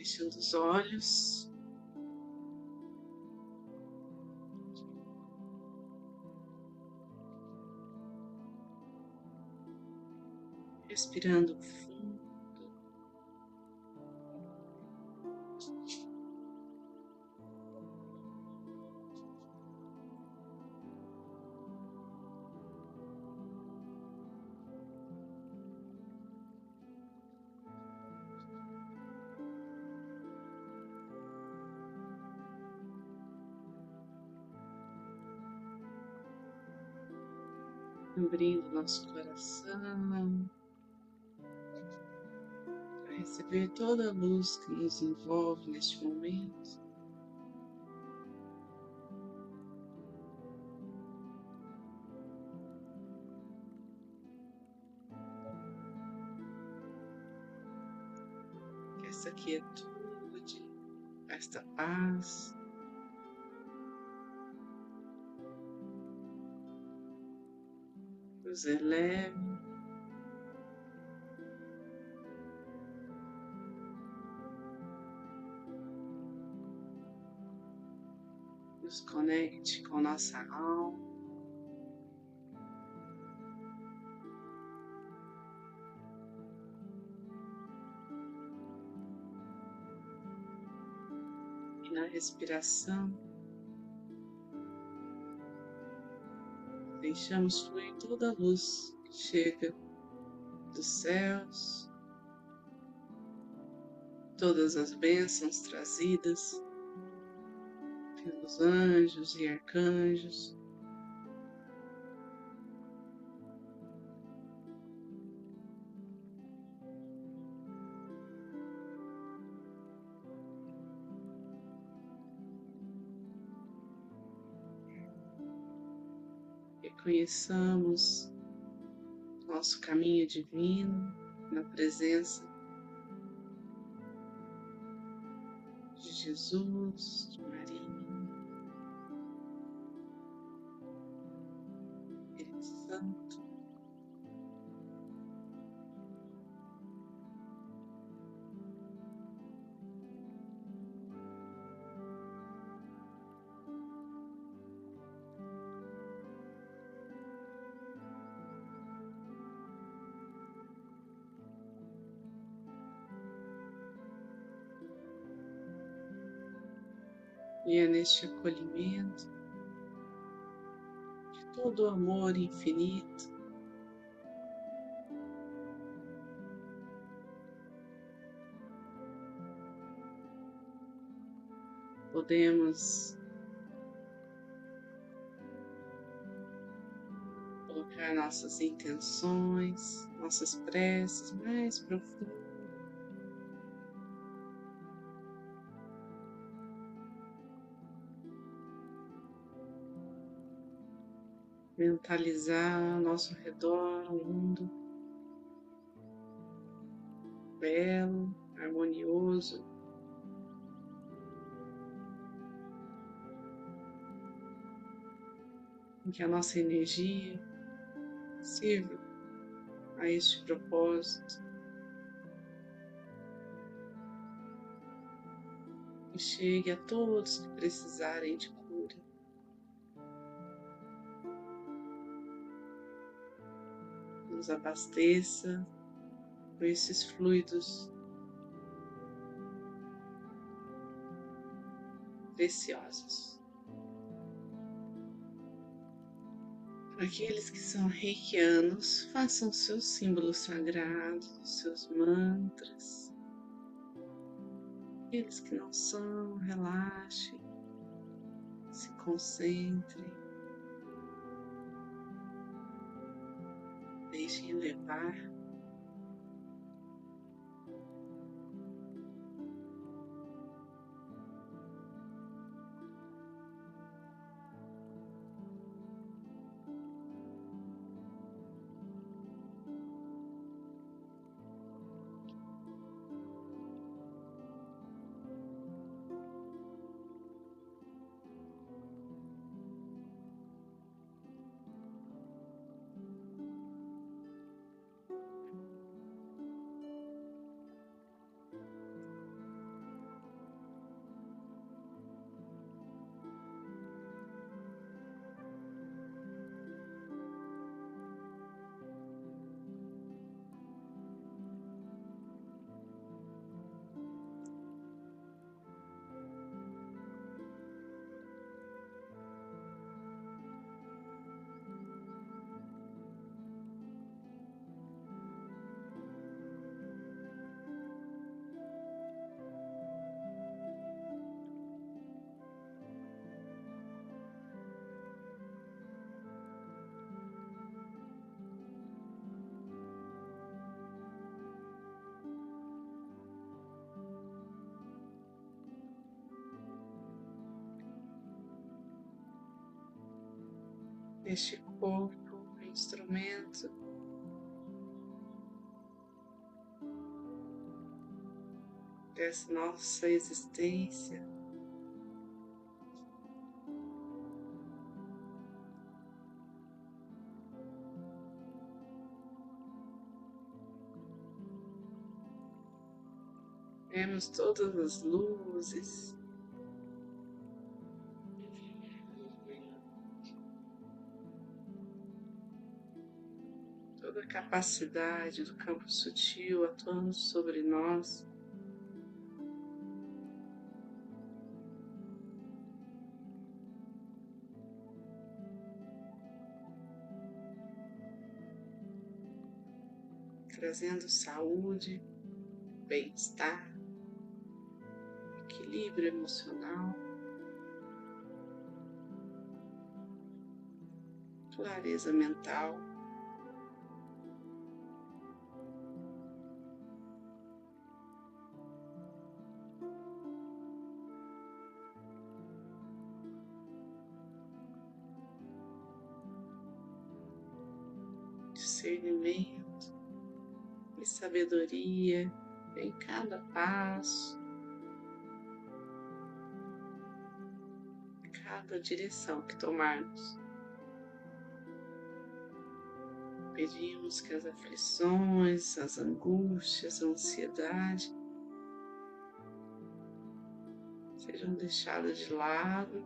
Fechando os olhos. Respirando abrindo nosso coração para receber toda a luz que nos envolve neste momento. Essa quietude, esta paz nos eleve. Nos conecte com nossa alma. Na respiração. Deixamos fluir toda a luz que chega dos céus, todas as bênçãos trazidas pelos anjos e arcanjos. Reconheçamos nosso caminho divino na presença de Jesus, E é neste acolhimento de todo o amor infinito podemos colocar nossas intenções, nossas preces mais profundas. Mentalizar ao nosso redor um mundo belo, harmonioso. Em que a nossa energia sirva a este propósito. E chegue a todos que precisarem de nos abasteça com esses fluidos preciosos. Para aqueles que são reikianos, façam seus símbolos sagrados, seus mantras. Aqueles que não são, relaxem, se concentrem. Deixem levar. Este corpo, instrumento dessa nossa existência. Vemos todas as luzes. Capacidade do campo sutil atuando sobre nós. trazendo saúde, bem-estar, equilíbrio emocional, clareza mental. Discernimento e sabedoria em cada passo, cada direção que tomarmos. Pedimos que as aflições, as angústias, a ansiedade sejam deixadas de lado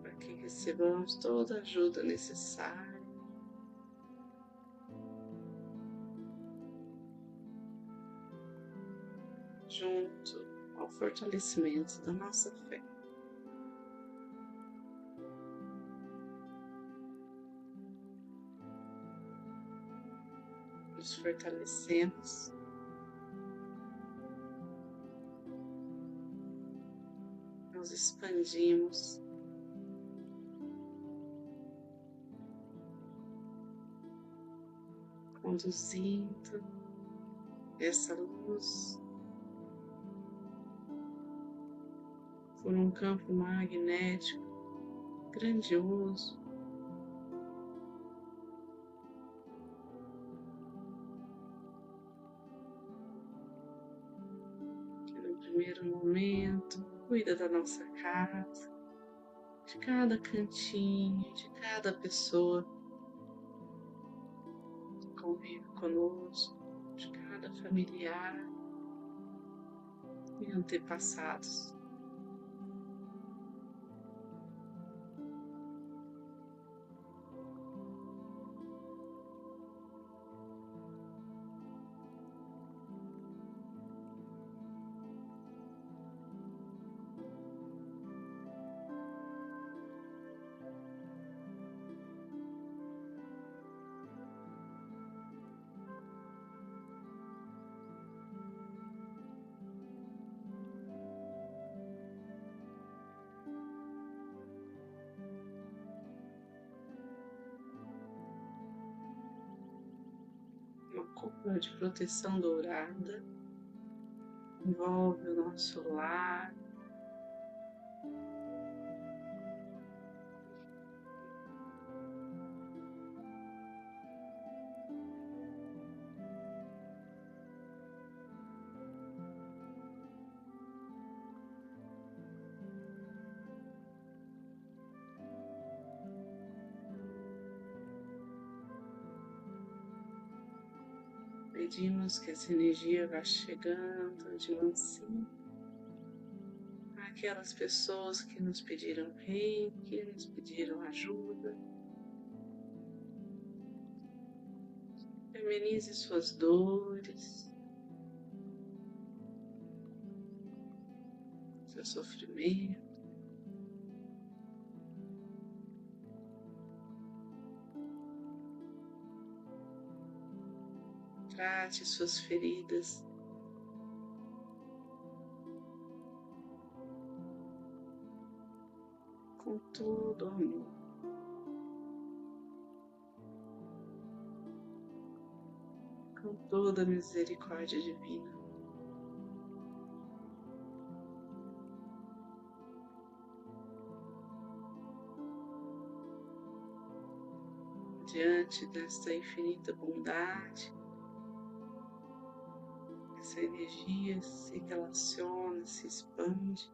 para que recebamos toda a ajuda necessária junto ao fortalecimento da nossa fé. Nos fortalecemos. Nos expandimos. Conduzindo essa luz por um campo magnético grandioso. Que no primeiro momento cuida da nossa casa, de cada cantinho, de cada pessoa que convive conosco, de cada familiar e antepassados. Cúpula de proteção dourada envolve o nosso lar. Pedimos que essa energia vá chegando de mansinho aquelas pessoas que nos pediram reiki, nos pediram ajuda. Amenize suas dores, seu sofrimento. Trate suas feridas. Com todo amor. Com toda a misericórdia divina. diante dessa infinita bondade, essa energia se relaciona, se expande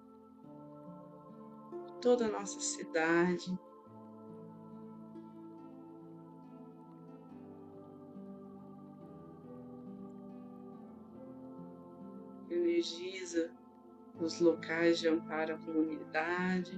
toda a nossa cidade. Energiza os locais de amparo à comunidade.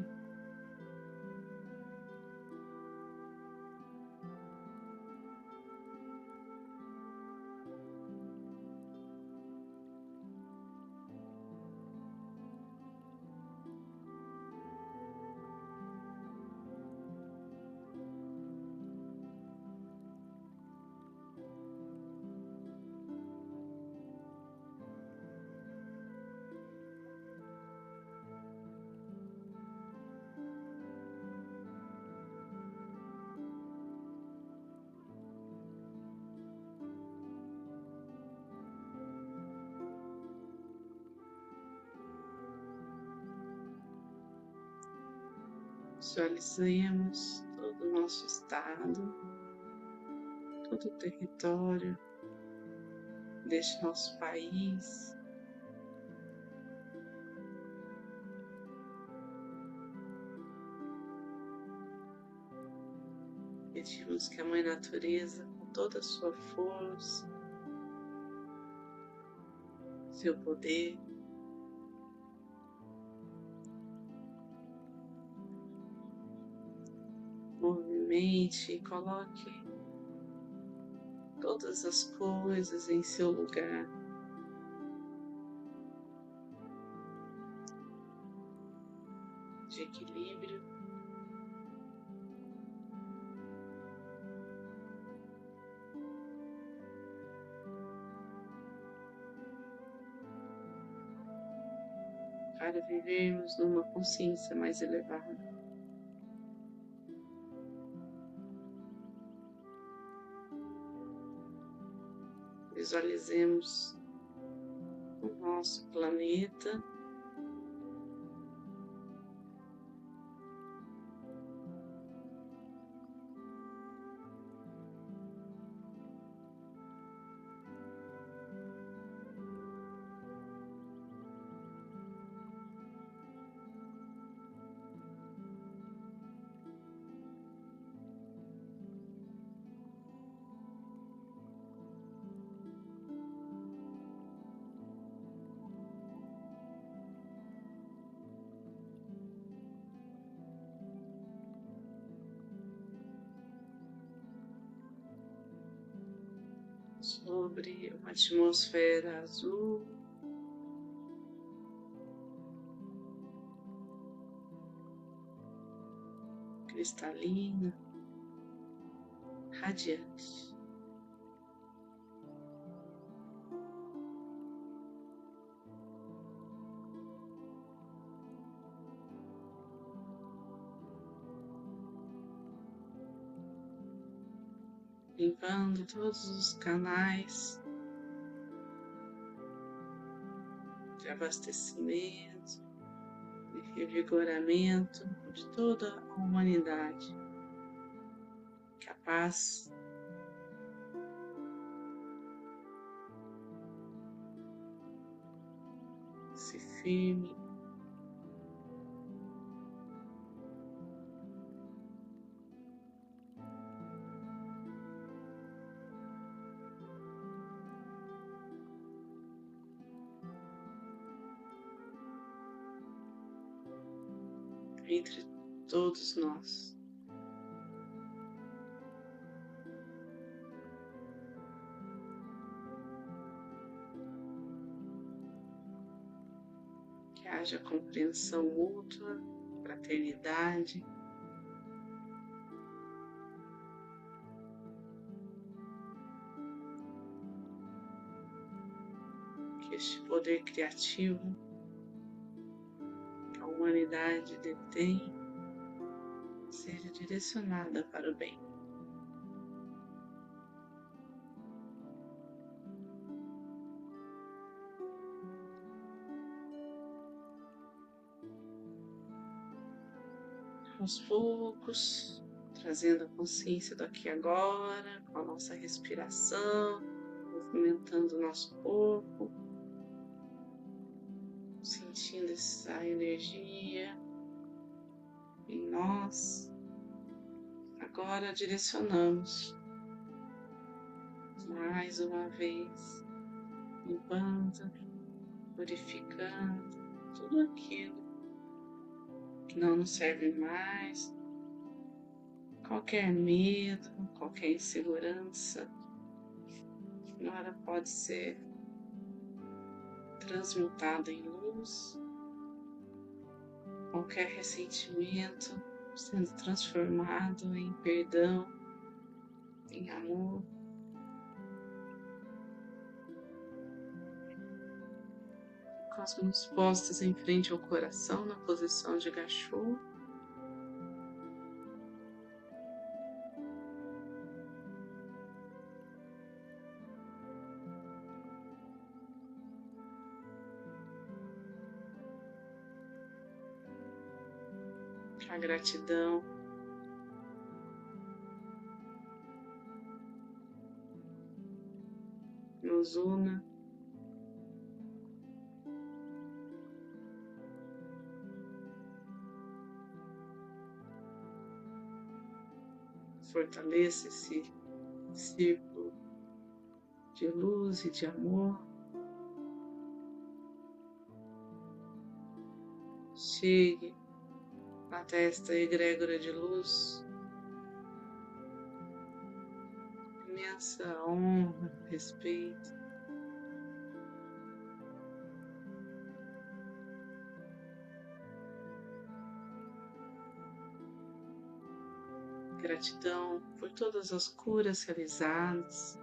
Visualizemos todo o nosso estado, todo o território deste nosso país. Pedimos que a Mãe Natureza, com toda a sua força, seu poder, mente e coloque todas as coisas em seu lugar. De equilíbrio. Para vivermos numa consciência mais elevada. Visualizemos o nosso planeta. Sobre uma atmosfera azul. Cristalina, radiante. Limpando todos os canais de abastecimento, de revigoramento de toda a humanidade. Que a paz se firme entre todos nós. Que haja compreensão mútua, fraternidade. Que este poder criativo humanidade detém seja direcionada para o bem. Aos poucos, trazendo a consciência do aqui e agora, com a nossa respiração, movimentando o nosso corpo, sentindo essa energia em nós. Agora direcionamos mais uma vez, limpando, purificando tudo aquilo que não nos serve mais, qualquer medo, qualquer insegurança, agora pode ser transmutada em luz, qualquer ressentimento sendo transformado em perdão, em amor. Com as mãos postas em frente ao coração na posição de gachô. Gratidão. Nos una. Fortaleça esse círculo de luz e de amor. Chegue na testa egrégora de luz, imensa honra, respeito. Gratidão por todas as curas realizadas,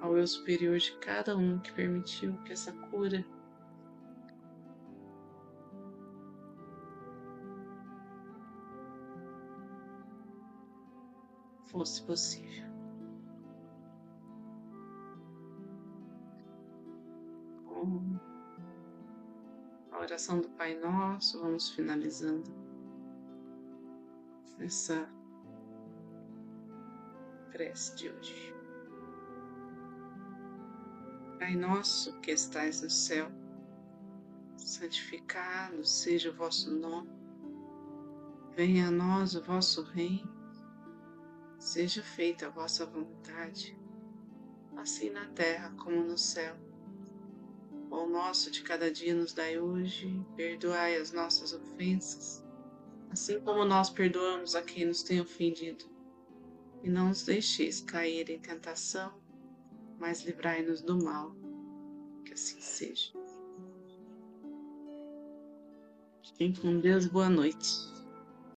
ao eu superior de cada um que permitiu que essa cura fosse possível. Com a oração do Pai Nosso, vamos finalizando essa prece de hoje. Pai nosso que estais no céu, santificado seja o vosso nome, venha a nós o vosso reino Seja feita a vossa vontade, assim na terra como no céu. O nosso de cada dia nos dai hoje, perdoai as nossas ofensas, assim como nós perdoamos a quem nos tem ofendido. E não nos deixeis cair em tentação, mas livrai-nos do mal. Que assim seja. Fiquem com Deus, boa noite.